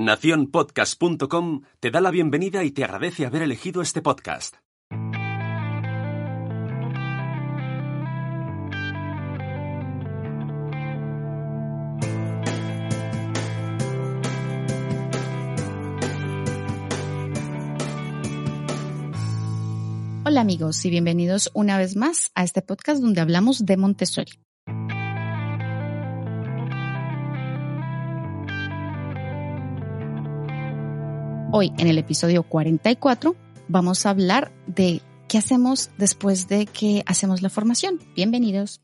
Naciónpodcast.com te da la bienvenida y te agradece haber elegido este podcast. Hola amigos y bienvenidos una vez más a este podcast donde hablamos de Montessori. Hoy en el episodio 44 vamos a hablar de qué hacemos después de que hacemos la formación. Bienvenidos.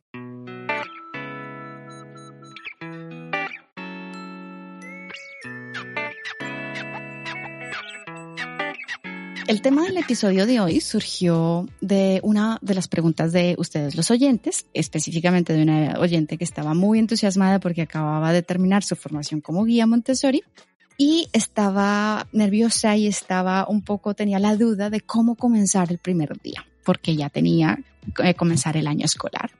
El tema del episodio de hoy surgió de una de las preguntas de ustedes los oyentes, específicamente de una oyente que estaba muy entusiasmada porque acababa de terminar su formación como guía Montessori y estaba nerviosa y estaba un poco, tenía la duda de cómo comenzar el primer día, porque ya tenía que comenzar el año escolar.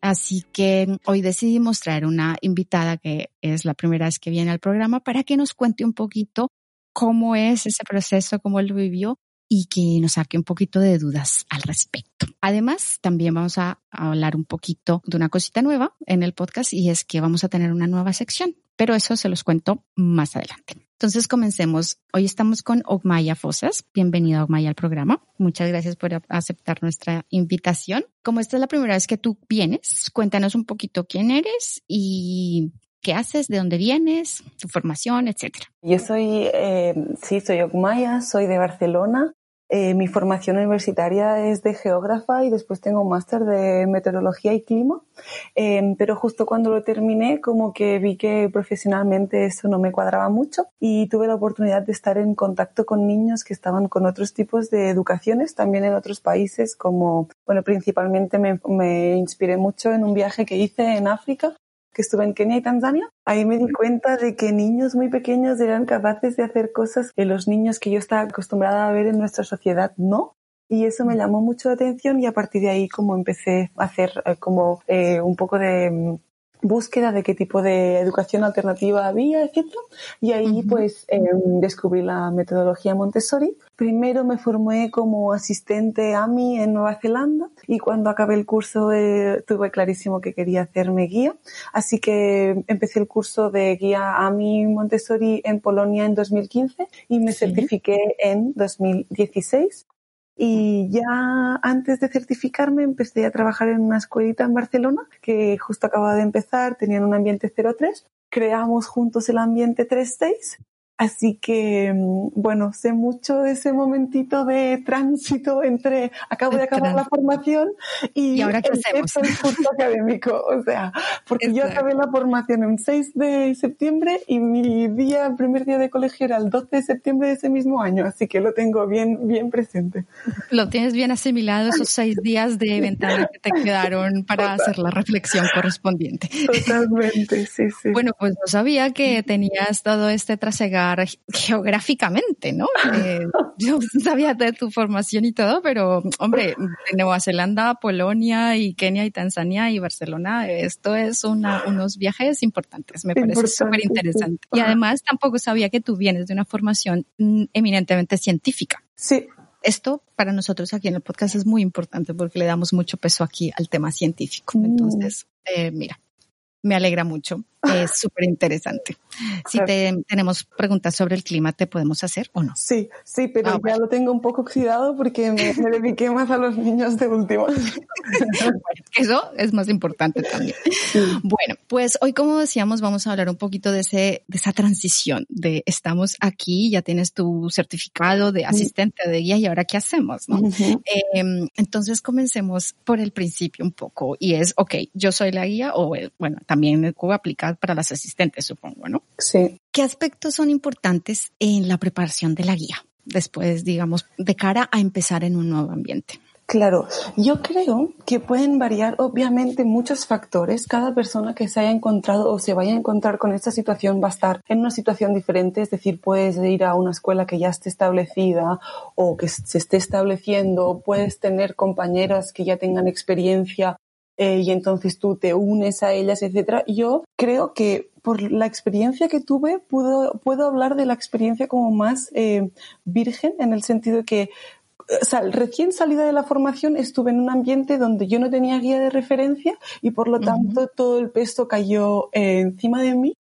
Así que hoy decidimos traer una invitada que es la primera vez que viene al programa para que nos cuente un poquito cómo es ese proceso, cómo lo vivió y que nos saque un poquito de dudas al respecto. Además, también vamos a hablar un poquito de una cosita nueva en el podcast y es que vamos a tener una nueva sección, pero eso se los cuento más adelante. Entonces comencemos. Hoy estamos con Ogmaya Fosas. Bienvenida Ogmaya al programa. Muchas gracias por aceptar nuestra invitación. Como esta es la primera vez que tú vienes, cuéntanos un poquito quién eres y qué haces, de dónde vienes, tu formación, etcétera. Yo soy, eh, sí, soy Ogmaya, soy de Barcelona. Eh, mi formación universitaria es de geógrafa y después tengo un máster de meteorología y clima, eh, pero justo cuando lo terminé como que vi que profesionalmente eso no me cuadraba mucho y tuve la oportunidad de estar en contacto con niños que estaban con otros tipos de educaciones, también en otros países como, bueno, principalmente me, me inspiré mucho en un viaje que hice en África que estuve en Kenia y Tanzania, ahí me di cuenta de que niños muy pequeños eran capaces de hacer cosas que los niños que yo estaba acostumbrada a ver en nuestra sociedad no. Y eso me llamó mucho la atención y a partir de ahí como empecé a hacer eh, como eh, un poco de mm, búsqueda de qué tipo de educación alternativa había, etc. Y ahí pues eh, descubrí la metodología Montessori. Primero me formé como asistente AMI en Nueva Zelanda y cuando acabé el curso eh, tuve clarísimo que quería hacerme guía. Así que empecé el curso de guía AMI Montessori en Polonia en 2015 y me certifiqué en 2016 y ya antes de certificarme empecé a trabajar en una escuelita en Barcelona que justo acababa de empezar, tenían un ambiente 03. Creamos juntos el ambiente 36 Así que, mm, bueno, sé mucho de ese momentito de tránsito entre acabo de acabar la formación y, ahora qué hacemos? el curso académico. O sea, porque yo acabé la formación el 6 de septiembre y mi día, primer día de colegio era el 12 de septiembre de ese mismo año, así que lo tengo bien, bien presente. Lo tienes bien asimilado esos seis días de ventana que te quedaron para hacer la reflexión correspondiente. Totalmente, sí, sí. Bueno, pues no sabía que tenías todo este trasegar geográficamente, ¿no? Eh, yo sabía de tu formación y todo, pero hombre, de Nueva Zelanda, Polonia y Kenia y Tanzania y Barcelona, esto es unos viajes importantes, me parece súper interesante. Y además tampoco sabía que tú vienes de una formación mm, eminentemente científica. Sí, esto para nosotros aquí en el podcast es muy importante porque le damos mucho peso aquí al tema científico. Mm. Entonces, eh, mira, me alegra mucho. Es súper interesante. Si tenemos preguntas sobre el clima, ¿te podemos hacer o no? Sí, sí, pero ah, ya lo tengo un poco oxidado porque me, dediqué más a los niños de último. eso es más importante también. Bueno, pues hoy, como decíamos, vamos a hablar un poquito de, ese, de esa transición de estamos aquí, ya tienes tu certificado de asistente de guía y ahora qué hacemos, ¿no? Em, entonces comencemos por el principio un poco y es, ok, yo soy la guía o, bueno, también puedo aplicar para las asistentes, supongo, ¿no? Sí. ¿Qué aspectos son importantes en la preparación de la guía? Después, digamos, de cara a empezar en un nuevo ambiente. Claro, yo creo que pueden variar obviamente muchos factores. Cada persona que se haya encontrado o se vaya a encontrar con esta situación va a estar en una situación diferente. Es decir, puedes ir a una escuela que ya esté establecida o que se esté estableciendo. Puedes tener compañeras que ya tengan experiencia eh, y entonces tú te unes a ellas, etcétera. Yo creo que por la experiencia que tuve, puedo, puedo hablar de la experiencia como más eh, virgen, en el sentido de que o sea, recién salida de la formación estuve en un ambiente donde yo no tenía guía de referencia y por lo tanto todo el peso cayó eh, encima de mí.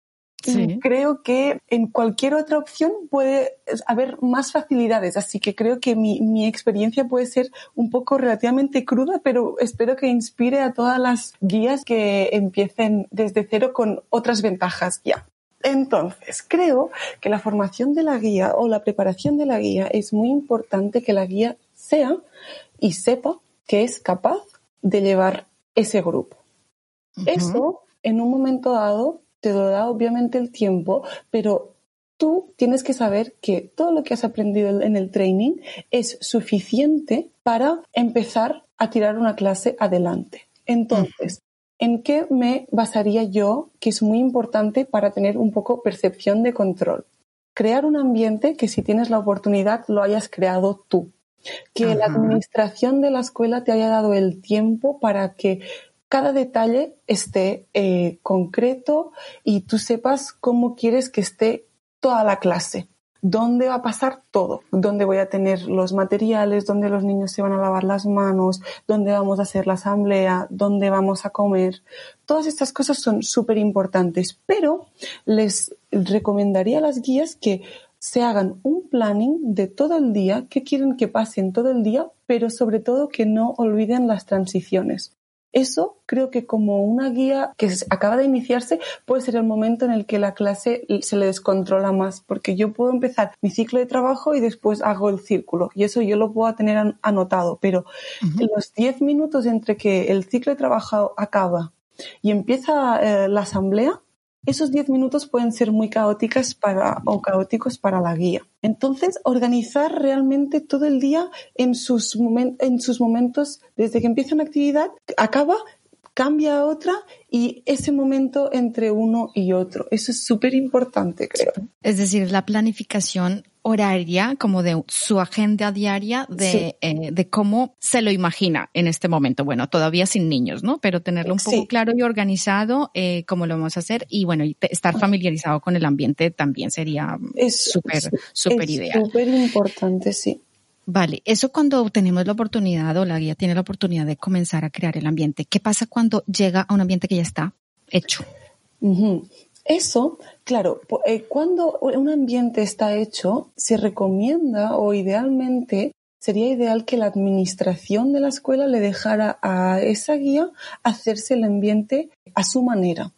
Y creo que en cualquier otra opción puede haber más facilidades, así que creo que mi, mi experiencia puede ser un poco relativamente cruda, pero espero que inspire a todas las guías que empiecen desde cero con otras ventajas ya. Entonces, creo que la formación de la guía o la preparación de la guía es muy importante que la guía sea y sepa que es capaz de llevar ese grupo. Eso, en un momento dado, te lo da obviamente el tiempo, pero tú tienes que saber que todo lo que has aprendido en el training es suficiente para empezar a tirar una clase adelante. Entonces, ¿En qué me basaría yo, que es muy importante para tener un poco percepción de control? Crear un ambiente que si tienes la oportunidad lo hayas creado tú. Que la administración de la escuela te haya dado el tiempo para que cada detalle esté eh, concreto y tú sepas cómo quieres que esté toda la clase. Dónde va a pasar todo, dónde voy a tener los materiales, dónde los niños se van a lavar las manos, dónde vamos a hacer la asamblea, dónde vamos a comer. Todas estas cosas son súper importantes, pero les recomendaría a las guías que se hagan un planning de todo el día, qué quieren que pasen todo el día, pero sobre todo que no olviden las transiciones. Eso creo que como una guía que acaba de iniciarse puede ser el momento en el que la clase se le descontrola más, porque yo puedo empezar mi ciclo de trabajo y después hago el círculo y eso yo lo puedo tener anotado, pero los 10 minutos entre que el ciclo de trabajo acaba y empieza eh, la asamblea, esos 10 minutos pueden ser muy caóticas para, o caóticos para la guía. Entonces, organizar realmente todo el día en sus, en sus momentos, desde que empieza una actividad, acaba, cambia a otra y ese momento entre uno y otro. Eso es súper importante, creo. Es decir, la planificación horaria, como de su agenda diaria de, eh, de cómo se lo imagina en este momento. Bueno, todavía sin niños, ¿no? Pero tenerlo un poco claro y organizado, eh, cómo lo vamos a hacer y bueno, estar familiarizado con el ambiente también sería súper, súper ideal. Súper importante, sí. Vale, eso cuando tenemos la oportunidad o la guía tiene la oportunidad de comenzar a crear el ambiente. ¿Qué pasa cuando llega a un ambiente que ya está hecho? Eso, claro, eh, cuando un ambiente está hecho, se recomienda o idealmente sería ideal que la administración de la escuela le dejara a esa guía hacerse el ambiente a su manera.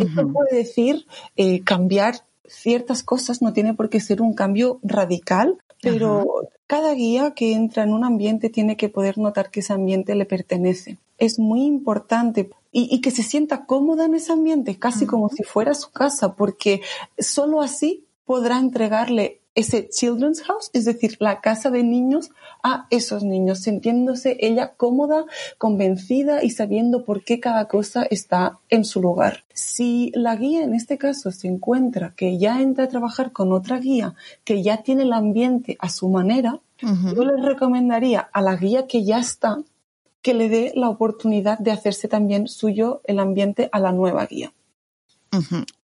Esto puede decir eh, cambiar ciertas cosas, no tiene por qué ser un cambio radical, pero cada guía que entra en un ambiente tiene que poder notar que ese ambiente le pertenece. Es muy importante y, que se sienta cómoda en ese ambiente, casi como si fuera su casa, porque solo así podrá entregarle ese children's house, es decir, la casa de niños, a esos niños, sintiéndose ella cómoda, convencida y sabiendo por qué cada cosa está en su lugar. Si la guía en este caso se encuentra que ya entra a trabajar con otra guía que ya tiene el ambiente a su manera, yo les recomendaría a la guía que ya está que le dé la oportunidad de hacerse también suyo el ambiente a la nueva guía.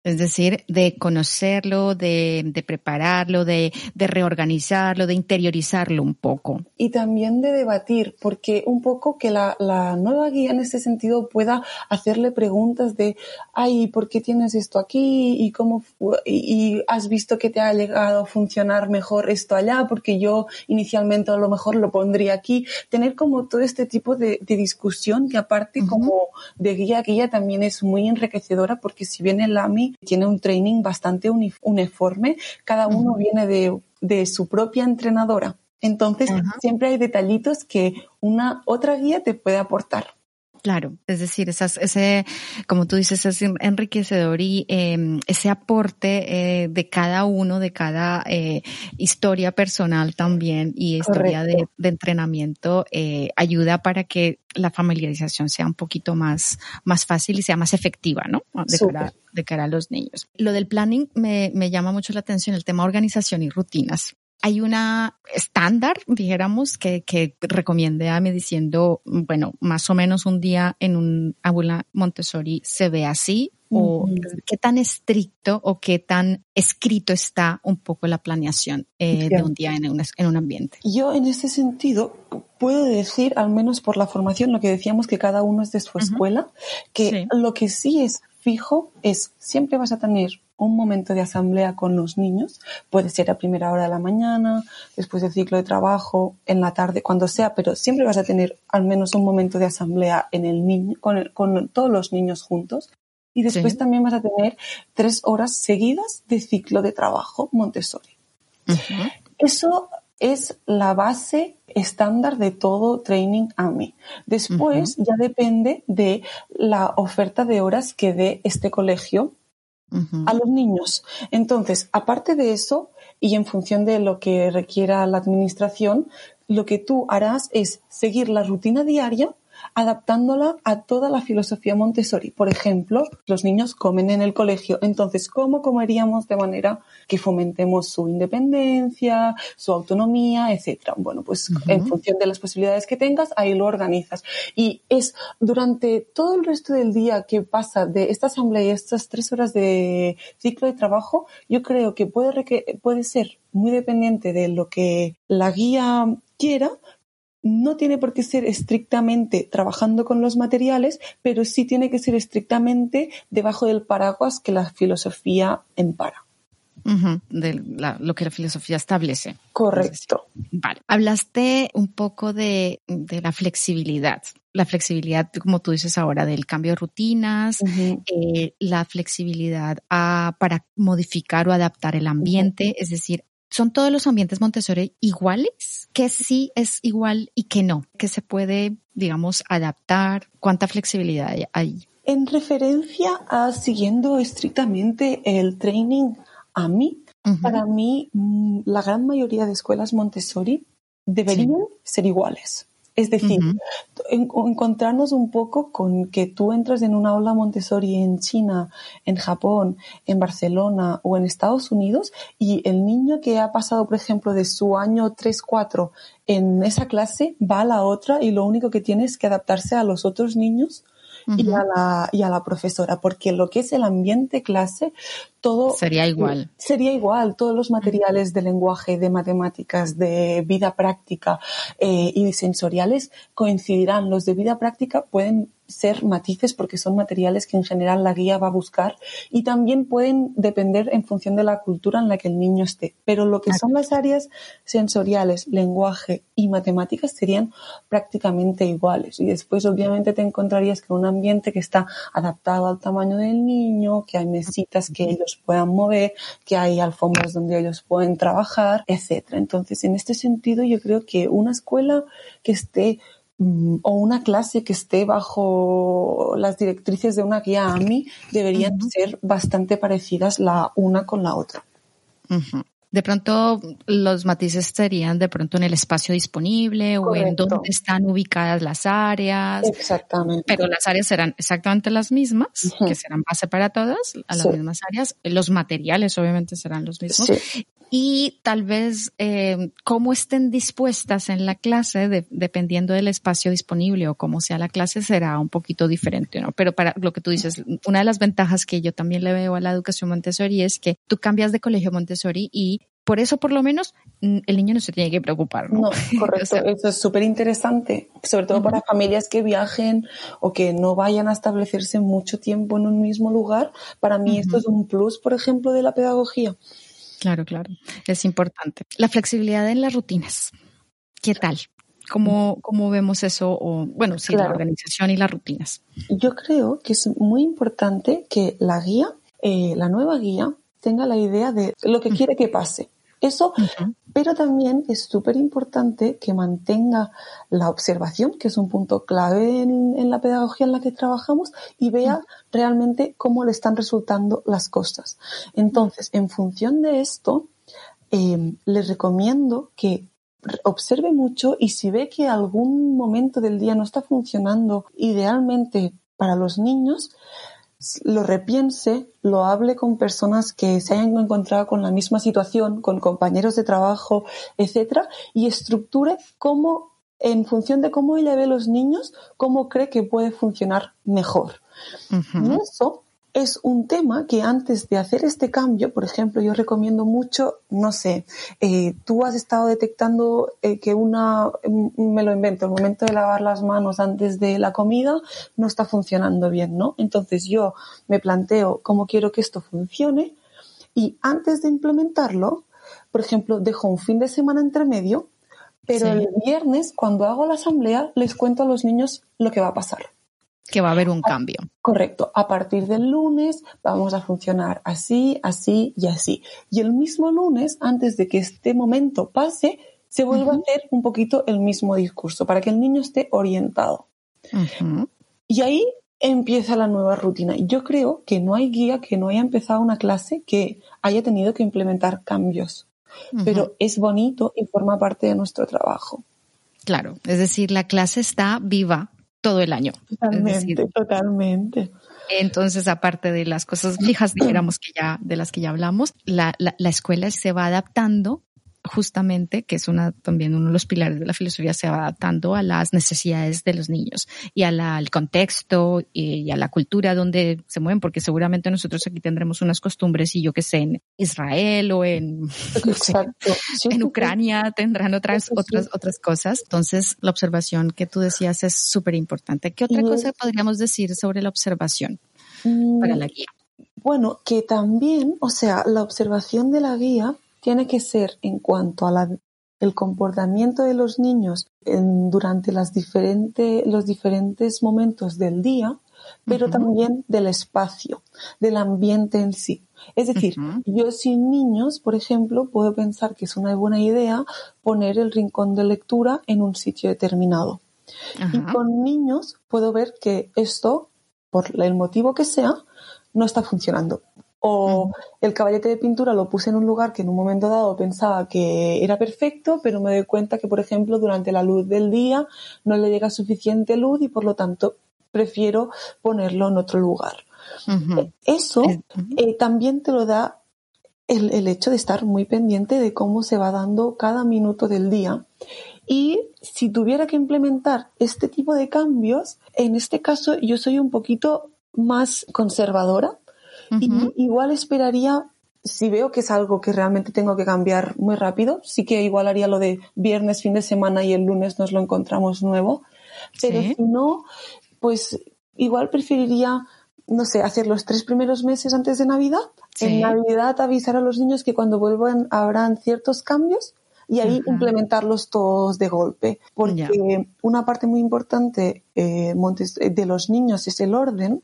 Es decir, de conocerlo, de, de prepararlo, de, de, reorganizarlo, de interiorizarlo un poco. Y también de debatir, porque un poco que la, la, nueva guía en ese sentido pueda hacerle preguntas de, ay, ¿por qué tienes esto aquí? ¿Y cómo, y, has visto que te ha llegado a funcionar mejor esto allá? Porque yo inicialmente a lo mejor lo pondría aquí. Tener como todo este tipo de, de discusión que aparte como de guía a guía también es muy enriquecedora porque si viene la Tiene un training bastante uniforme, cada uno viene de, su propia entrenadora. Entonces, siempre hay detallitos que una otra guía te puede aportar. Claro, es decir, esas, ese, como tú dices, es enriquecedor y em, ese aporte eh, de cada uno, de cada eh, historia personal también y historia de, entrenamiento eh, ayuda para que la familiarización sea un poquito más, más fácil y sea más efectiva, ¿no? De cara, de cara, a los niños. Lo del planning me, me llama mucho la atención, el tema organización y rutinas hay una estándar, dijéramos, que, que recomiende a mí diciendo, bueno, más o menos un día en un aula Montessori se ve así, o qué tan estricto o qué tan escrito está un poco la planeación eh, de un día en un, en un ambiente. Yo en ese sentido puedo decir, al menos por la formación, lo que decíamos que cada uno es de su escuela, que lo que sí es fijo es siempre vas a tener un momento de asamblea con los niños, puede ser a primera hora de la mañana, después del ciclo de trabajo, en la tarde, cuando sea, pero siempre vas a tener al menos un momento de asamblea en el niño, con, con todos los niños juntos. Y después también vas a tener tres horas seguidas de ciclo de trabajo Montessori. Eso es la base estándar de todo training AMI. Después ya depende de la oferta de horas que dé este colegio a los niños. Entonces, aparte de eso, y en función de lo que requiera la administración, lo que tú harás es seguir la rutina diaria adaptándola a toda la filosofía Montessori. Por ejemplo, los niños comen en el colegio, entonces, ¿cómo comeríamos de manera que fomentemos su independencia, su autonomía, etcétera? Bueno, pues en función de las posibilidades que tengas, ahí lo organizas. Y es durante todo el resto del día que pasa de esta asamblea y estas tres horas de ciclo de trabajo, yo creo que puede, puede ser muy dependiente de lo que la guía quiera, no tiene por qué ser estrictamente trabajando con los materiales, pero sí tiene que ser estrictamente debajo del paraguas que la filosofía empara. de lo que la filosofía establece. Correcto. Vale. Hablaste un poco de, la flexibilidad. La flexibilidad, como tú dices ahora, del cambio de rutinas, eh, la flexibilidad para modificar o adaptar el ambiente, es decir, ¿Son todos los ambientes Montessori iguales? ¿Qué sí es igual y qué no? ¿Qué se puede, digamos, adaptar? ¿Cuánta flexibilidad hay? En referencia a siguiendo estrictamente el training AMI, para mí mm, la gran mayoría de escuelas Montessori deberían ser iguales. Es decir, encontrarnos un poco con que tú entras en una aula Montessori en China, en Japón, en Barcelona o en Estados Unidos y el niño que ha pasado, por ejemplo, de su año 3-4 en esa clase va a la otra y lo único que tiene es que adaptarse a los otros niños y, a la, y a la profesora, porque lo que es el ambiente clase, todo sería igual. Sería igual, todos los materiales de lenguaje, de matemáticas, de vida práctica eh, y sensoriales coincidirán. Los de vida práctica pueden ser matices porque son materiales que en general la guía va a buscar y también pueden depender en función de la cultura en la que el niño esté. Pero lo que son las áreas sensoriales, lenguaje y matemáticas serían prácticamente iguales. Y después obviamente te encontrarías con un ambiente que está adaptado al tamaño del niño, que hay mesitas que ellos puedan mover, que hay alfombras donde ellos pueden trabajar, etcétera. Entonces, en este sentido, yo creo que una escuela que esté o una clase que esté bajo las directrices de una guía AMI deberían ser bastante parecidas la una con la otra. De pronto los matices serían de pronto en el espacio disponible o en dónde están ubicadas las áreas. Exactamente. Pero las áreas serán exactamente las mismas, que serán base para todas, a las mismas áreas. Los materiales obviamente serán los mismos. Y tal vez eh, cómo estén dispuestas en la clase, dependiendo del espacio disponible o cómo sea la clase, será un poquito diferente, ¿no? Pero para lo que tú dices, una de las ventajas que yo también le veo a la educación Montessori es que tú cambias de colegio Montessori y por eso por lo menos el niño no se tiene que preocupar. No, correcto. eso es súper interesante, sobre todo para familias que viajen o que no vayan a establecerse mucho tiempo en un mismo lugar. Para mí esto es un plus, por ejemplo, de la pedagogía. Claro, claro. Es importante. La flexibilidad en las rutinas. ¿Qué tal? ¿Cómo, cómo vemos eso? O, bueno, sí, la organización y las rutinas. Yo creo que es muy importante que la guía, eh, la nueva guía, tenga la idea de lo que quiere que pase. Eso, pero también es súper importante que mantenga la observación, que es un punto clave en, la pedagogía en la que trabajamos, y vea realmente cómo le están resultando las cosas. Entonces, en función de esto, eh, les recomiendo que observe mucho y si ve que algún momento del día no está funcionando idealmente para los niños, lo repiense, lo hable con personas que se hayan encontrado con la misma situación, con compañeros de trabajo, etcétera, y estructure cómo, en función de cómo ella ve a los niños, cómo cree que puede funcionar mejor. Y eso es un tema que antes de hacer este cambio, por ejemplo, yo recomiendo mucho, no sé, eh, tú has estado detectando eh, que una, mm, me lo invento, el momento de lavar las manos antes de la comida no está funcionando bien, ¿no? Entonces yo me planteo cómo quiero que esto funcione y antes de implementarlo, por ejemplo, dejo un fin de semana entre medio, pero el viernes, cuando hago la asamblea, les cuento a los niños lo que va a pasar que va a haber un cambio. Correcto. A partir del lunes vamos a funcionar así, así y así. Y el mismo lunes, antes de que este momento pase, se vuelve a hacer un poquito el mismo discurso para que el niño esté orientado. Y ahí empieza la nueva rutina. Yo creo que no hay guía que no haya empezado una clase que haya tenido que implementar cambios. Pero es bonito y forma parte de nuestro trabajo. Claro, es decir, la clase está viva todo el año. Totalmente, totalmente. Entonces, aparte de las cosas fijas, dijéramos que ya, de las que ya hablamos, la, la, la escuela se va adaptando justamente, que es una, también uno de los pilares de la filosofía, se va adaptando a las necesidades de los niños y al contexto y, a la cultura donde se mueven, porque seguramente nosotros aquí tendremos unas costumbres y yo que sé, en Israel o en, en Ucrania tendrán otras, otras, otras cosas. Entonces, la observación que tú decías es súper importante. ¿Qué otra cosa podríamos decir sobre la observación para la guía? Bueno, que también, o sea, la observación de la guía tiene que ser en cuanto a el comportamiento de los niños durante las los diferentes momentos del día, pero también del espacio, del ambiente en sí. Es decir, yo sin niños, por ejemplo, puedo pensar que es una buena idea poner el rincón de lectura en un sitio determinado. Y con niños puedo ver que esto, por el motivo que sea, no está funcionando. O el caballete de pintura lo puse en un lugar que en un momento dado pensaba que era perfecto, pero me doy cuenta que, por ejemplo, durante la luz del día no le llega suficiente luz y por lo tanto prefiero ponerlo en otro lugar. Eso eh, también te lo da el, el, hecho de estar muy pendiente de cómo se va dando cada minuto del día. Y si tuviera que implementar este tipo de cambios, en este caso yo soy un poquito más conservadora igual esperaría, si veo que es algo que realmente tengo que cambiar muy rápido, sí que igual haría lo de viernes, fin de semana y el lunes nos lo encontramos nuevo. Pero si no, pues igual preferiría, no sé, hacer los tres primeros meses antes de Navidad. En Navidad avisar a los niños que cuando vuelvan habrán ciertos cambios y ahí implementarlos todos de golpe. Porque una parte muy importante eh, de los niños es el orden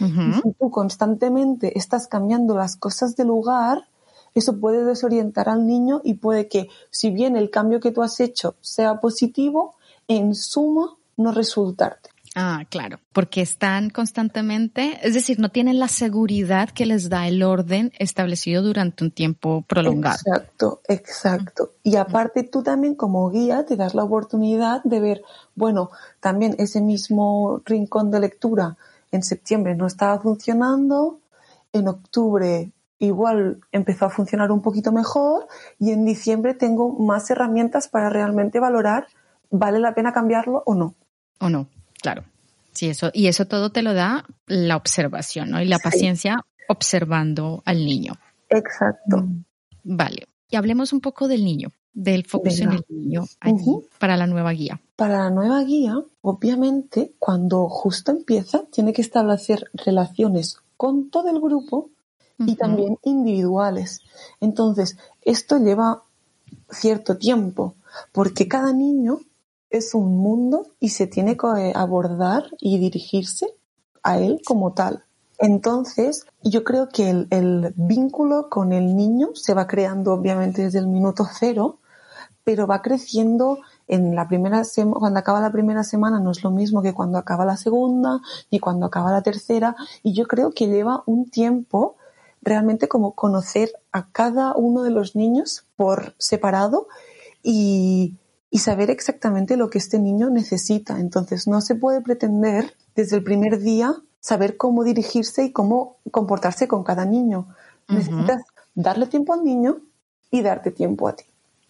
y si tú constantemente estás cambiando las cosas de lugar, eso puede desorientar al niño y puede que, si bien el cambio que tú has hecho sea positivo, en suma no resultarte. Ah, claro, porque están constantemente, es decir, no tienen la seguridad que les da el orden establecido durante un tiempo prolongado. Exacto, exacto. Y aparte tú también como guía te das la oportunidad de ver, bueno, también ese mismo rincón de lectura en septiembre no estaba funcionando, en octubre igual empezó a funcionar un poquito mejor y en diciembre tengo más herramientas para realmente valorar vale la pena cambiarlo o no. O no, claro. Sí, eso, y eso todo te lo da la observación, ¿no? Y la paciencia observando al niño. Exacto. Vale. Y hablemos un poco del niño del focus en el niño para la nueva guía? Para la nueva guía, obviamente, cuando justo empieza, tiene que establecer relaciones con todo el grupo y también individuales. Entonces, esto lleva cierto tiempo, porque cada niño es un mundo y se tiene que abordar y dirigirse a él como tal. Entonces, yo creo que el, el, vínculo con el niño se va creando obviamente desde el minuto cero, pero va creciendo en la primera cuando acaba la primera semana no es lo mismo que cuando acaba la segunda, ni cuando acaba la tercera, y yo creo que lleva un tiempo realmente como conocer a cada uno de los niños por separado y, y saber exactamente lo que este niño necesita. Entonces no se puede pretender desde el primer día saber cómo dirigirse y cómo comportarse con cada niño. Necesitas darle tiempo al niño y darte tiempo a ti.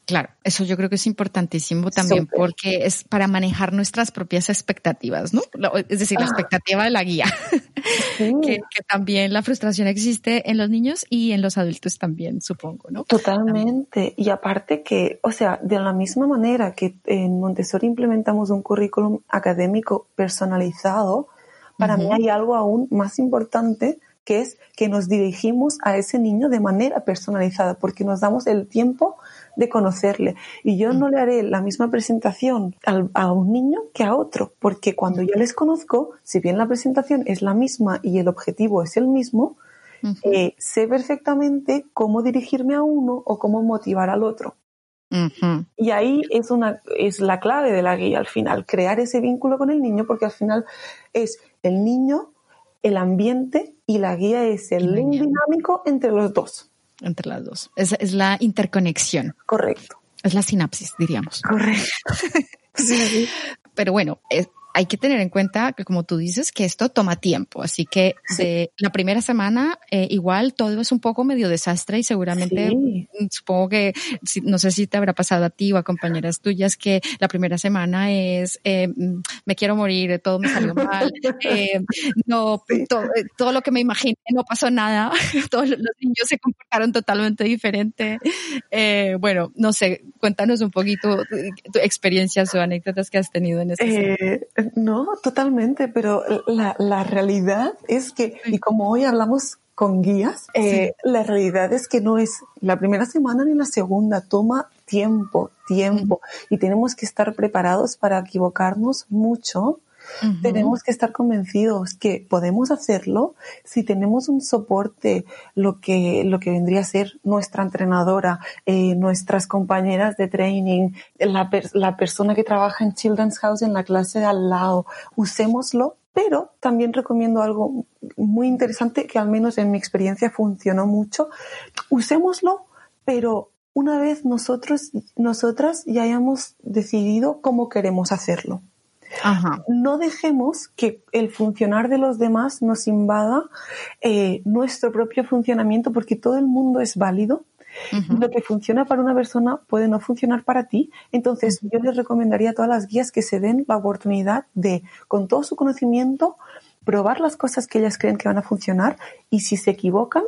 Claro, eso yo creo que es importantísimo también porque es para manejar nuestras propias expectativas, ¿no? Es decir, la ah. expectativa de la guía. que, también la frustración existe en los niños y en los adultos también, supongo, ¿no? Totalmente. Y aparte que, o sea, de la misma manera que en Montessori implementamos un currículum académico personalizado, para mí hay algo aún más importante que es que nos dirigimos a ese niño de manera personalizada, porque nos damos el tiempo de conocerle. Y yo no le haré la misma presentación a un niño que a otro, porque cuando yo les conozco, si bien la presentación es la misma y el objetivo es el mismo, eh, sé perfectamente cómo dirigirme a uno o cómo motivar al otro. Y ahí es una es la clave de la guía al final, crear ese vínculo con el niño, porque al final es el niño, el ambiente y la guía es el link dinámico entre los dos entre las dos. Es, es la interconexión. Correcto. Es la sinapsis, diríamos. Correcto. Pero bueno, es, hay que tener en cuenta que, como tú dices, que esto toma tiempo. Así que de la primera semana, eh, igual todo es un poco medio desastre y seguramente mm, supongo que no sé si te habrá pasado a ti o a compañeras tuyas que la primera semana es eh, mm, me quiero morir, todo me salió mal, eh, no todo, lo que me imaginé no pasó nada, todos los niños se comportaron totalmente diferente. bueno, no sé, cuéntanos un poquito tu experiencias o anécdotas que has tenido en este. No, totalmente, pero la, la realidad es que, y como hoy hablamos con guías, eh, la realidad es que no es la primera semana ni la segunda, toma tiempo, tiempo, y tenemos que estar preparados para equivocarnos mucho tenemos que estar convencidos que podemos hacerlo si tenemos un soporte, lo que, lo que vendría a ser nuestra entrenadora, eh, nuestras compañeras de training, la, la persona que trabaja en Children's House en la clase de al lado. Usémoslo pero también recomiendo algo muy interesante que al menos en mi experiencia funcionó mucho. Usémoslo, pero una vez nosotros, nosotras ya hayamos decidido cómo queremos hacerlo. No dejemos que el funcionar de los demás nos invada eh, nuestro propio funcionamiento porque todo el mundo es válido. Lo que funciona para una persona puede no funcionar para ti. Entonces, yo les recomendaría a todas las guías que se den la oportunidad de, con todo su conocimiento, probar las cosas que ellas creen que van a funcionar y si se equivocan,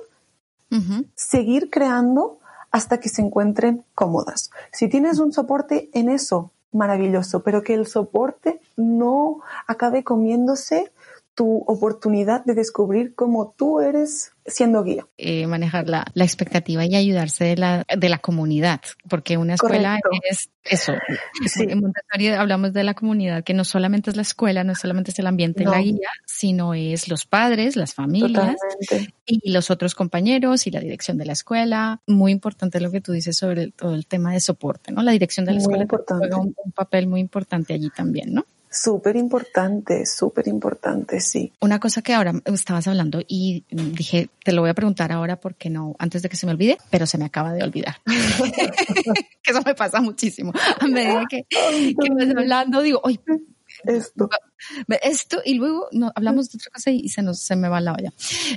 seguir creando hasta que se encuentren cómodas. Si tienes un soporte en eso, maravilloso, pero que el soporte no acabe comiéndose tu oportunidad de descubrir cómo tú eres siendo guía. Eh, manejar la, la, expectativa y ayudarse de la, de la comunidad, porque una escuela es eso. En Montessori hablamos de la comunidad, que no solamente es la escuela, no solamente es el ambiente y la guía, sino es los padres, las familias y los otros compañeros y la dirección de la escuela. Muy importante lo que tú dices sobre todo el tema de soporte, ¿no? La dirección de la escuela juega un papel muy importante allí también, ¿no? Súper importante, súper importante, sí. Una cosa que ahora estabas hablando y dije, te lo voy a preguntar ahora porque no, antes de que se me olvide, pero se me acaba de olvidar. que eso me pasa muchísimo. A medida que, que me hablando, digo, oye, esto. Esto, y luego no, hablamos de otra cosa y se, nos, se me va la olla.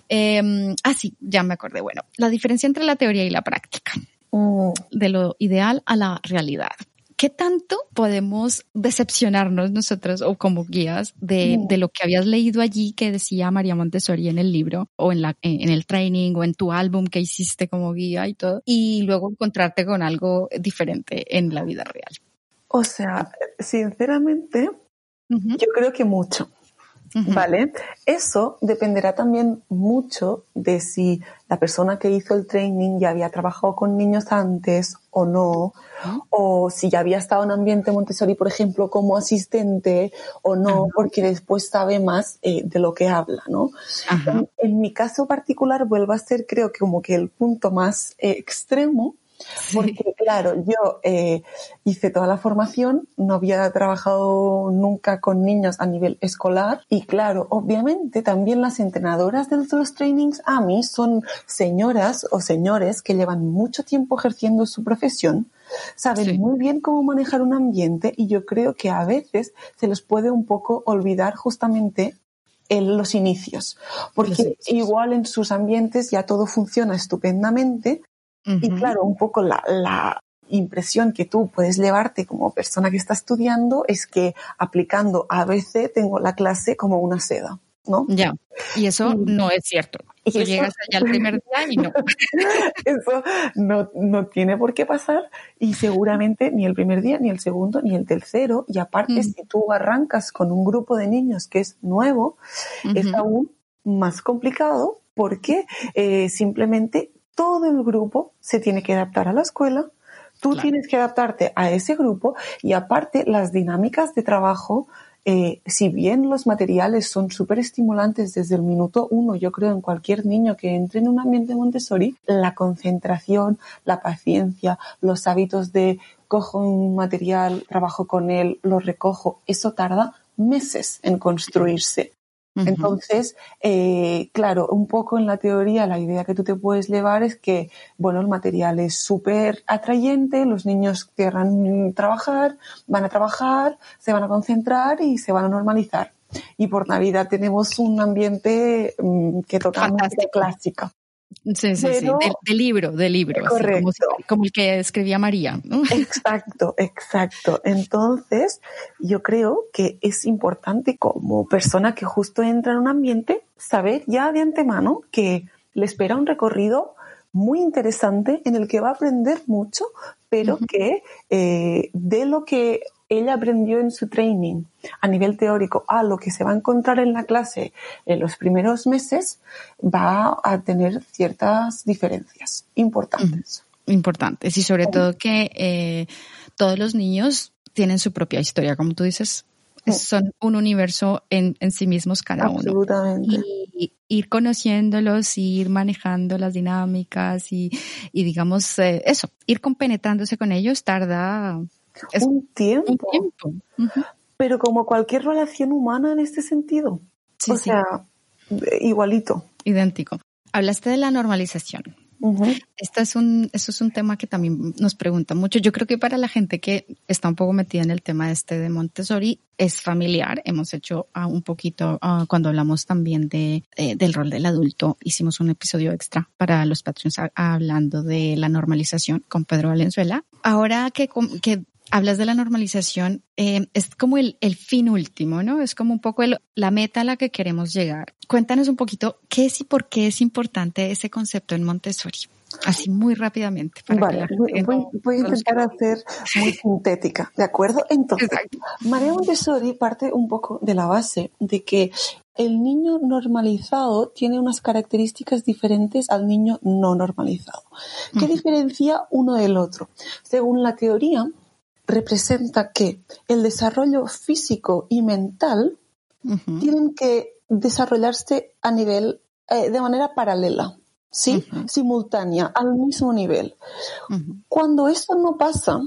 Eh, ah, sí, ya me acordé. Bueno, la diferencia entre la teoría y la práctica. Mm. De lo ideal a la realidad. ¿Qué tanto podemos decepcionarnos nosotros o como guías de, de, lo que habías leído allí que decía María Montessori en el libro o en, la, en el training o en tu álbum que hiciste como guía y todo y luego encontrarte con algo diferente en la vida real? O sea, sinceramente, yo creo que mucho. ¿Vale? Eso dependerá también mucho de si la persona que hizo el training ya había trabajado con niños antes o no, o si ya había estado en ambiente Montessori, por ejemplo, como asistente o no, porque después sabe más eh, de lo que habla, ¿no? En, mi caso particular vuelvo a ser, creo que como que el punto más eh, extremo, porque, claro, yo eh, hice toda la formación, no había trabajado nunca con niños a nivel escolar y, claro, obviamente también las entrenadoras de los trainings a mí son señoras o señores que llevan mucho tiempo ejerciendo su profesión, saben muy bien cómo manejar un ambiente y yo creo que a veces se les puede un poco olvidar justamente en los inicios, porque igual en sus ambientes ya todo funciona estupendamente y claro, un poco la, la, impresión que tú puedes llevarte como persona que está estudiando es que aplicando ABC tengo la clase como una seda. ¿No? Ya, y eso no es cierto. Tú llegas allá el primer día y no. eso no, no, tiene por qué pasar y seguramente ni el primer día, ni el segundo, ni el tercero. Y aparte, si tú arrancas con un grupo de niños que es nuevo, es aún más complicado porque eh, simplemente todo el grupo se tiene que adaptar a la escuela, Tú tienes que adaptarte a ese grupo y aparte las dinámicas de trabajo, eh, si bien los materiales son súper estimulantes desde el minuto uno, yo creo en cualquier niño que entre en un ambiente Montessori, la concentración, la paciencia, los hábitos de cojo un material, trabajo con él, lo recojo, eso tarda meses en construirse. Entonces, eh, claro, un poco en la teoría la idea que tú te puedes llevar es que, bueno, el material es súper atrayente, los niños querrán trabajar, van a trabajar, se van a concentrar y se van a normalizar. Y por Navidad tenemos un ambiente mm, que toca música clásica. Sí, sí, sí, del, libro, del libro, como, el que escribía María. Exacto, exacto. Entonces, yo creo que es importante como persona que justo entra en un ambiente, saber ya de antemano que le espera un recorrido muy interesante en el que va a aprender mucho, pero que eh, de lo que ella aprendió en su training a nivel teórico a lo que se va a encontrar en la clase en los primeros meses, va a tener ciertas diferencias importantes. Importantes. Y sobre todo que eh, todos los niños tienen su propia historia, como tú dices, son un universo en, sí mismos cada uno. Y ir conociéndolos, ir manejando las dinámicas y, digamos, eh, eso, ir compenetrándose con ellos tarda un tiempo. Pero como cualquier relación humana en este sentido. o sea, igualito. Idéntico. Hablaste de la normalización. Este es un, eso es un tema que también nos pregunta mucho. Yo creo que para la gente que está un poco metida en el tema este de Montessori es familiar. Hemos hecho uh, un poquito, uh, cuando hablamos también de, eh, del rol del adulto, hicimos un episodio extra para los patrons hablando de la normalización con Pedro Valenzuela. Ahora que, que hablas de la normalización, eh, es como el, el, fin último, ¿no? Es como un poco el, la meta a la que queremos llegar. Cuéntanos un poquito qué es y por qué es importante ese concepto en Montessori. Así muy rápidamente. vale, voy, a intentar hacer muy sintética, ¿de acuerdo? Entonces, María Montessori parte un poco de la base de que el niño normalizado tiene unas características diferentes al niño no normalizado. ¿Qué diferencia uno del otro? Según la teoría, representa que el desarrollo físico y mental tienen que desarrollarse a nivel, eh, de manera paralela, ¿sí? Simultánea, al mismo nivel. Cuando esto no pasa,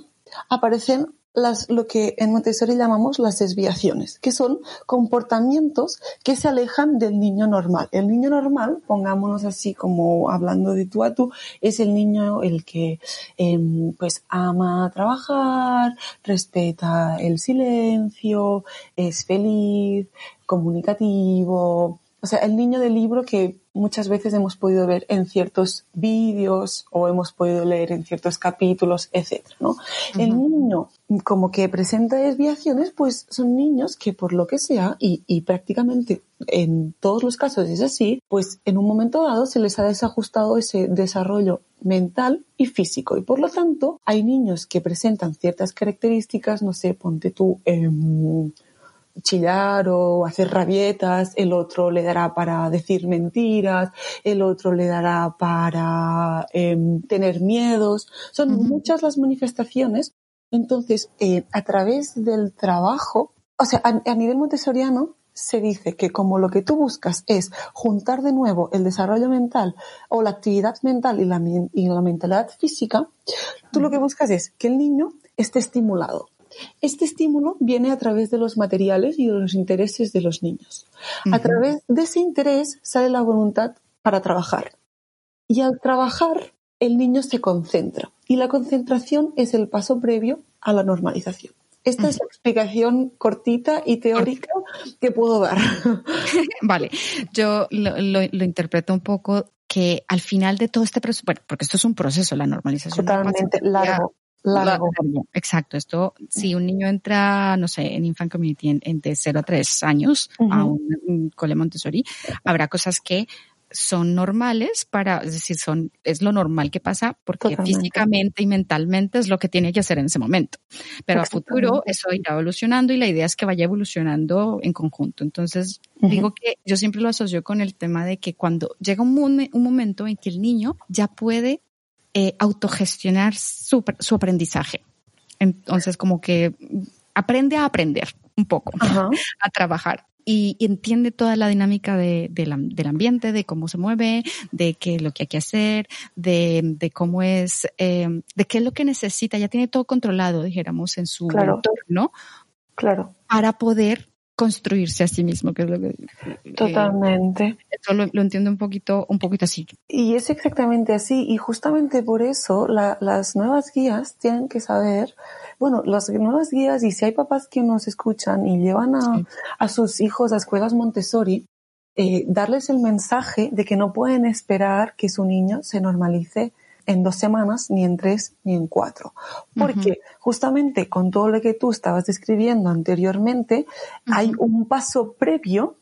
aparecen las, lo que en Montessori llamamos las desviaciones, que son comportamientos que se alejan del niño normal. El niño normal, pongámonos así como hablando de tú a tú, es el niño el que em, pues ama trabajar, respeta el silencio, es feliz, comunicativo, o sea, el niño del libro que muchas veces hemos podido ver en ciertos vídeos o hemos podido leer en ciertos capítulos, etc. ¿no? El niño como que presenta desviaciones, pues son niños que por lo que sea, y, y prácticamente en todos los casos es así, pues en un momento dado se les ha desajustado ese desarrollo mental y físico. Y por lo tanto, hay niños que presentan ciertas características, no sé, ponte tú, eh, chillar o hacer rabietas, el otro le dará para decir mentiras, el otro le dará para em, tener miedos. Son muchas las manifestaciones. Entonces, eh, a través del trabajo, o sea, a, nivel montessoriano, se dice que como lo que tú buscas es juntar de nuevo el desarrollo mental o la actividad mental y la, y la mentalidad física, tú lo que buscas es que el niño esté estimulado. Este estímulo viene a través de los materiales y de los intereses de los niños. A través de ese interés sale la voluntad para trabajar. Y al trabajar, el niño se concentra. Y la concentración es el paso previo a la normalización. Esta es la explicación cortita y teórica que puedo dar. vale, yo lo, interpreto un poco que al final de todo este proceso, bueno, porque esto es un proceso, la normalización. Totalmente largo. Largo. Exacto. Esto, si un niño entra, no sé, en Infant Community en, de 0 a 3 años a un, un cole Montessori, habrá cosas que son normales para, es decir, son, es lo normal que pasa porque físicamente y mentalmente es lo que tiene que hacer en ese momento. Pero a futuro eso irá evolucionando y la idea es que vaya evolucionando en conjunto. Entonces, digo que yo siempre lo asocio con el tema de que cuando llega un, un momento en que el niño ya puede eh, autogestionar su, su aprendizaje. Entonces, como que aprende a aprender un poco, a trabajar y, entiende toda la dinámica de, del ambiente, de cómo se mueve, de qué es lo que hay que hacer, de, de cómo es, eh, de qué es lo que necesita. Ya tiene todo controlado, dijéramos, en su claro. entorno. Claro. Para poder construirse a sí mismo, que es lo que eh, totalmente. eso lo, entiendo un poquito, un poquito así. Y es exactamente así, y justamente por eso las nuevas guías tienen que saber bueno, las nuevas guías y si hay papás que nos escuchan y llevan a, sus hijos a escuelas Montessori, eh, darles el mensaje de que no pueden esperar que su niño se normalice en dos semanas, ni en tres, ni en cuatro. Porque justamente con todo lo que tú estabas describiendo anteriormente, hay un paso previo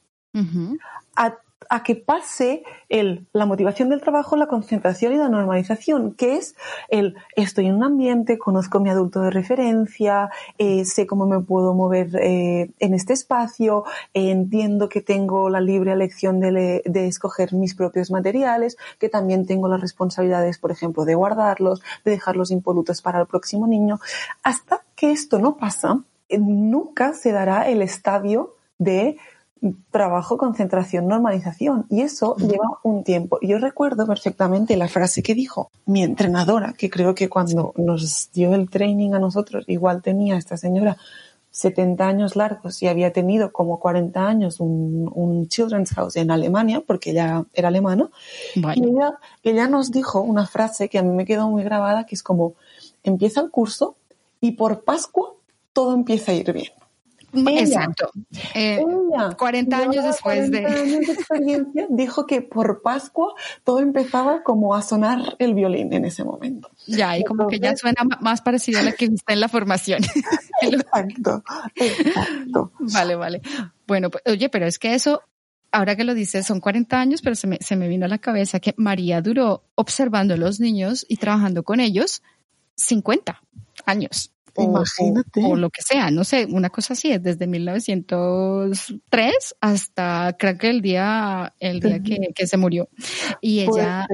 a a que pase el, la motivación del trabajo, la concentración y la normalización, que es el estoy en un ambiente, conozco mi adulto de referencia, eh, sé cómo me puedo mover eh, en este espacio, eh, entiendo que tengo la libre elección de, de escoger mis propios materiales, que también tengo las responsabilidades, por ejemplo, de guardarlos, de dejarlos impolutos para el próximo niño. Hasta que esto no pasa, nunca se dará el estadio de trabajo, concentración, normalización. Y eso lleva un tiempo. Yo recuerdo perfectamente la frase que dijo mi entrenadora, que creo que cuando nos dio el training a nosotros, igual tenía esta señora 70 años largos y había tenido como 40 años un, un Children's House en Alemania, porque ella era alemana. Y ella, ella nos dijo una frase que a mí me quedó muy grabada, que es como, empieza el curso y por Pascua todo empieza a ir bien. Exacto. Eh, 40 años después de... años de experiencia, dijo que por Pascua todo empezaba como a sonar el violín en ese momento. Ya, y como que ya suena más parecido a la que viste en la formación. exacto, exacto. Vale, vale. Bueno, pues, oye, pero es que eso ahora que lo dices, son 40 años, pero se me, se me vino a la cabeza que María duró observando a los niños y trabajando con ellos 50 años. Imagínate. O, lo que sea, no sé, una cosa así, es desde 1903 hasta creo que el día, el día que, que se murió. Y ella,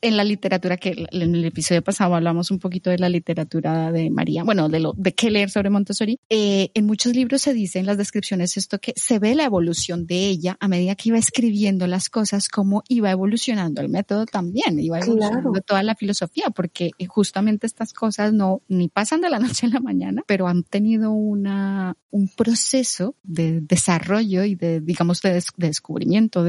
en la literatura, que en el episodio pasado hablamos un poquito de la literatura de María, bueno, de lo de qué leer sobre Montessori, eh, en muchos libros se dice en las descripciones esto que se ve la evolución de ella a medida que iba escribiendo las cosas, cómo iba evolucionando el método también, iba evolucionando toda la filosofía, porque justamente estas cosas no ni pasan de la noche a la mañana, pero han tenido una un proceso de desarrollo y de, digamos, de, descubrimiento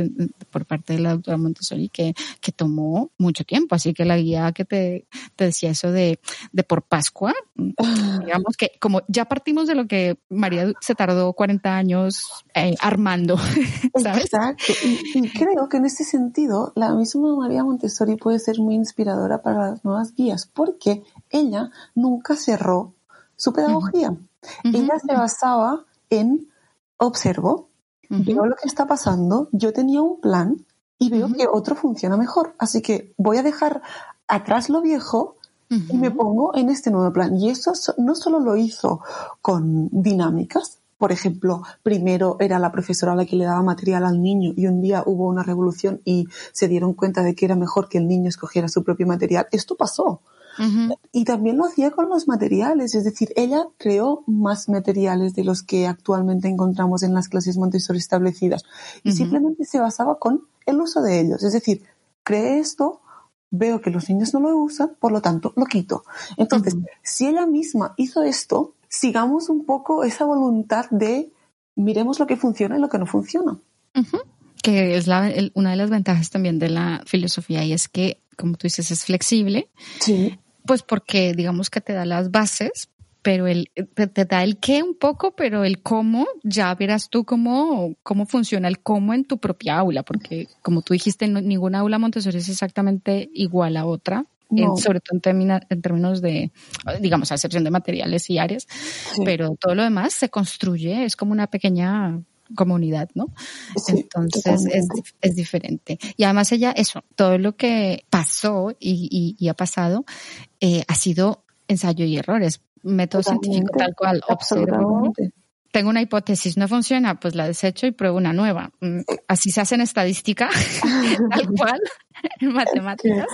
por parte de la doctora Montessori que, que tomó mucho tiempo. Así que la guía que te, te decía eso de, de por Pascua, ah. digamos que como ya partimos de lo que María se tardó 40 años eh, armando, ¿sabes? Exacto. Y, creo que en ese sentido, la misma María Montessori puede ser muy inspiradora para las nuevas guías, porque ella nunca cerró su pedagogía. Ella se basaba en observo, veo lo que está pasando, yo tenía un plan y veo que otro funciona mejor. Así que voy a dejar atrás lo viejo y me pongo en este nuevo plan. Y eso no solo lo hizo con dinámicas, por ejemplo, primero era la profesora la que le daba material al niño y un día hubo una revolución y se dieron cuenta de que era mejor que el niño escogiera su propio material. Esto pasó. Y también lo hacía con los materiales, es decir, ella creó más materiales de los que actualmente encontramos en las clases Montessori establecidas. Y simplemente se basaba con el uso de ellos, es decir, creé esto, veo que los niños no lo usan, por lo tanto lo quito. Entonces, si ella misma hizo esto, sigamos un poco esa voluntad de miremos lo que funciona y lo que no funciona. Que es la, una de las ventajas también de la filosofía y es que, como tú dices, es flexible. Sí pues porque digamos que te da las bases pero el, te, da el qué un poco, pero el cómo, ya verás tú cómo, cómo funciona el cómo en tu propia aula, porque como tú dijiste, ninguna aula Montessori es exactamente igual a otra. sobre todo en, en, términos de, digamos, a excepción de materiales y áreas, pero todo lo demás se construye, es como una pequeña comunidad, ¿no? Entonces es, es, diferente. Y además ella, eso, todo lo que pasó y, y, ha pasado eh, ha sido ensayo y errores. Método científico tal cual, observo, tengo una hipótesis, no funciona, pues la desecho y pruebo una nueva. Mm, así se hace en estadística, tal cual, en matemáticas,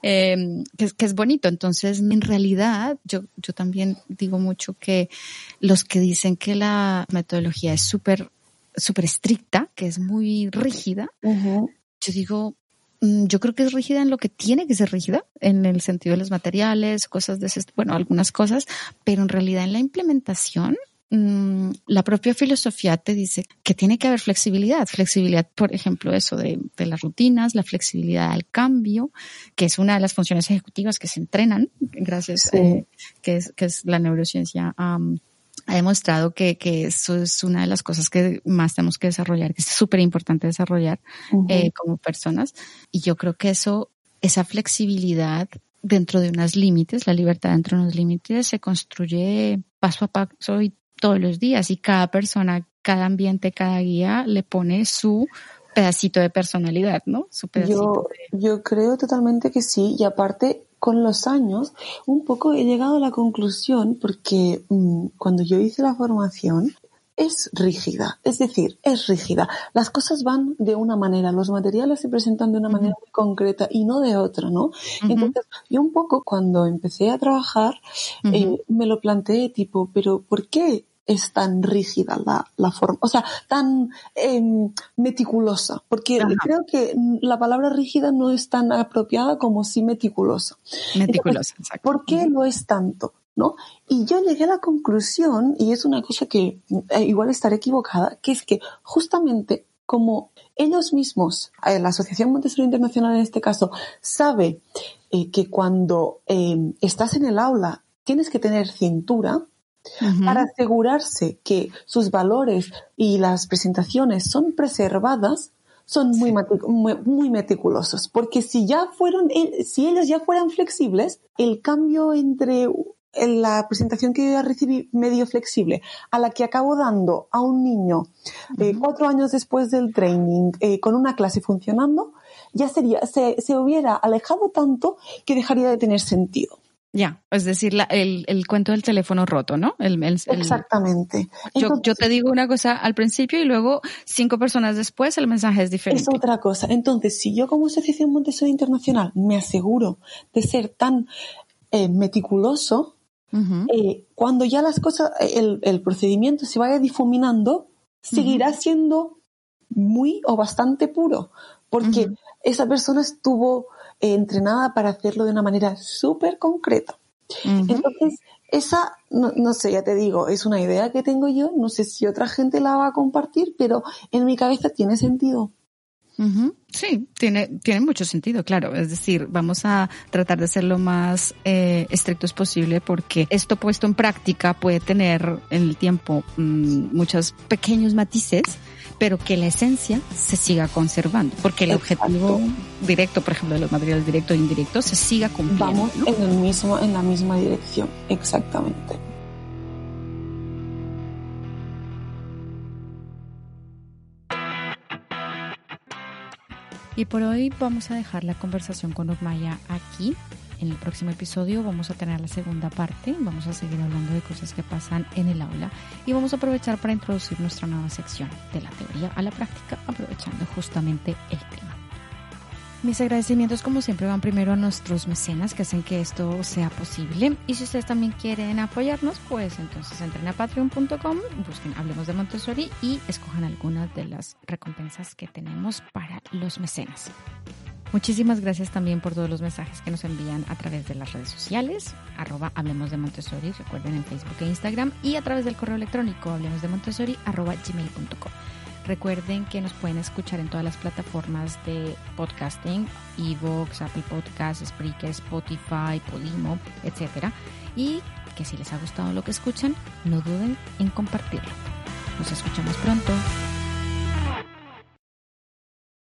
em, que, es bonito. Entonces, en realidad, yo, yo también digo mucho que los que dicen que la metodología es súper súper estricta, que es muy rígida, yo digo, Mm, yo creo que es rígida en lo que tiene que ser rígida, en el sentido de los materiales, cosas de ese, bueno, algunas cosas, pero en realidad en la implementación, mm, la propia filosofía te dice que tiene que haber flexibilidad. Flexibilidad, por ejemplo, eso de, las rutinas, la flexibilidad al cambio, que es una de las funciones ejecutivas que se entrenan, gracias, eh, que, es, que es la neurociencia ha demostrado que, que, eso es una de las cosas que más tenemos que desarrollar, que es súper importante desarrollar eh, como personas. Y yo creo que eso, esa flexibilidad dentro de unos límites, la libertad dentro de unos límites, se construye paso a paso y todos los días. Y cada persona, cada ambiente, cada guía le pone su pedacito de personalidad, ¿no? Su pedacito yo, yo creo totalmente que sí. Y aparte, con los años, un poco he llegado a la conclusión, porque mm, cuando yo hice la formación, es rígida, es decir, es rígida. Las cosas van de una manera, los materiales se presentan de una manera muy concreta y no de otra, ¿no? Entonces, yo un poco cuando empecé a trabajar, eh, me lo planteé tipo, pero ¿por qué es tan rígida la, la forma, o sea, tan em, meticulosa, porque creo que la palabra rígida no es tan apropiada como sí meticulosa. Meticulosa, exacto. ¿Por qué lo es tanto? ¿No? Y yo llegué a la conclusión, y es una cosa que eh, igual estaré equivocada, que es que justamente como ellos mismos, eh, la Asociación Montessori Internacional en este caso, sabe eh, que cuando em, estás en el aula tienes que tener cintura, para asegurarse que sus valores y las presentaciones son preservadas, son muy, muy, meticulosos. Porque si ya fueron, si ellos ya fueran flexibles, el cambio entre la presentación que yo recibí medio flexible a la que acabo dando a un niño eh, cuatro años después del training eh, con una clase funcionando, ya sería, se, se hubiera alejado tanto que dejaría de tener sentido. Ya, es decir, el, el, cuento del teléfono roto, ¿no? El, Exactamente. yo, yo, te digo una cosa al principio y luego cinco personas después el mensaje es diferente. Es otra cosa. Entonces, si yo como Asociación Montessori Internacional me aseguro de ser tan eh, meticuloso, eh, cuando ya las cosas, el, el, procedimiento se vaya difuminando, seguirá siendo muy o bastante puro, porque esa persona estuvo entrenada para hacerlo de una manera súper concreta. Entonces, esa, no, sé, ya te digo, es una idea que tengo yo, no sé si otra gente la va a compartir, pero en mi cabeza tiene sentido. Sí, tiene, tiene mucho sentido, claro. Es decir, vamos a tratar de ser lo más eh, estrictos posible porque esto puesto en práctica puede tener en el tiempo mm, muchos pequeños matices pero que la esencia se siga conservando, porque el objetivo directo, por ejemplo, de los materiales directos e indirectos, se siga cumpliendo. Vamos en, el mismo, en la misma dirección, exactamente. Y por hoy vamos a dejar la conversación con Osmaya aquí. En el próximo episodio vamos a tener la segunda parte, vamos a seguir hablando de cosas que pasan en el aula y vamos a aprovechar para introducir nuestra nueva sección de la teoría a la práctica, aprovechando justamente el tema. Mis agradecimientos como siempre van primero a nuestros mecenas que hacen que esto sea posible y si ustedes también quieren apoyarnos pues entonces entren a patreon.com, busquen Hablemos de Montessori y escojan algunas de las recompensas que tenemos para los mecenas. Muchísimas gracias también por todos los mensajes que nos envían a través de las redes sociales, arroba Hablemos de Montessori, recuerden en Facebook e Instagram, y a través del correo electrónico hablemos de Montessori, gmail.com. Recuerden que nos pueden escuchar en todas las plataformas de podcasting, Evox, Apple Podcasts, Spreaker, Spotify, Podimo, etc. Y que si les ha gustado lo que escuchan, no duden en compartirlo. Nos escuchamos pronto.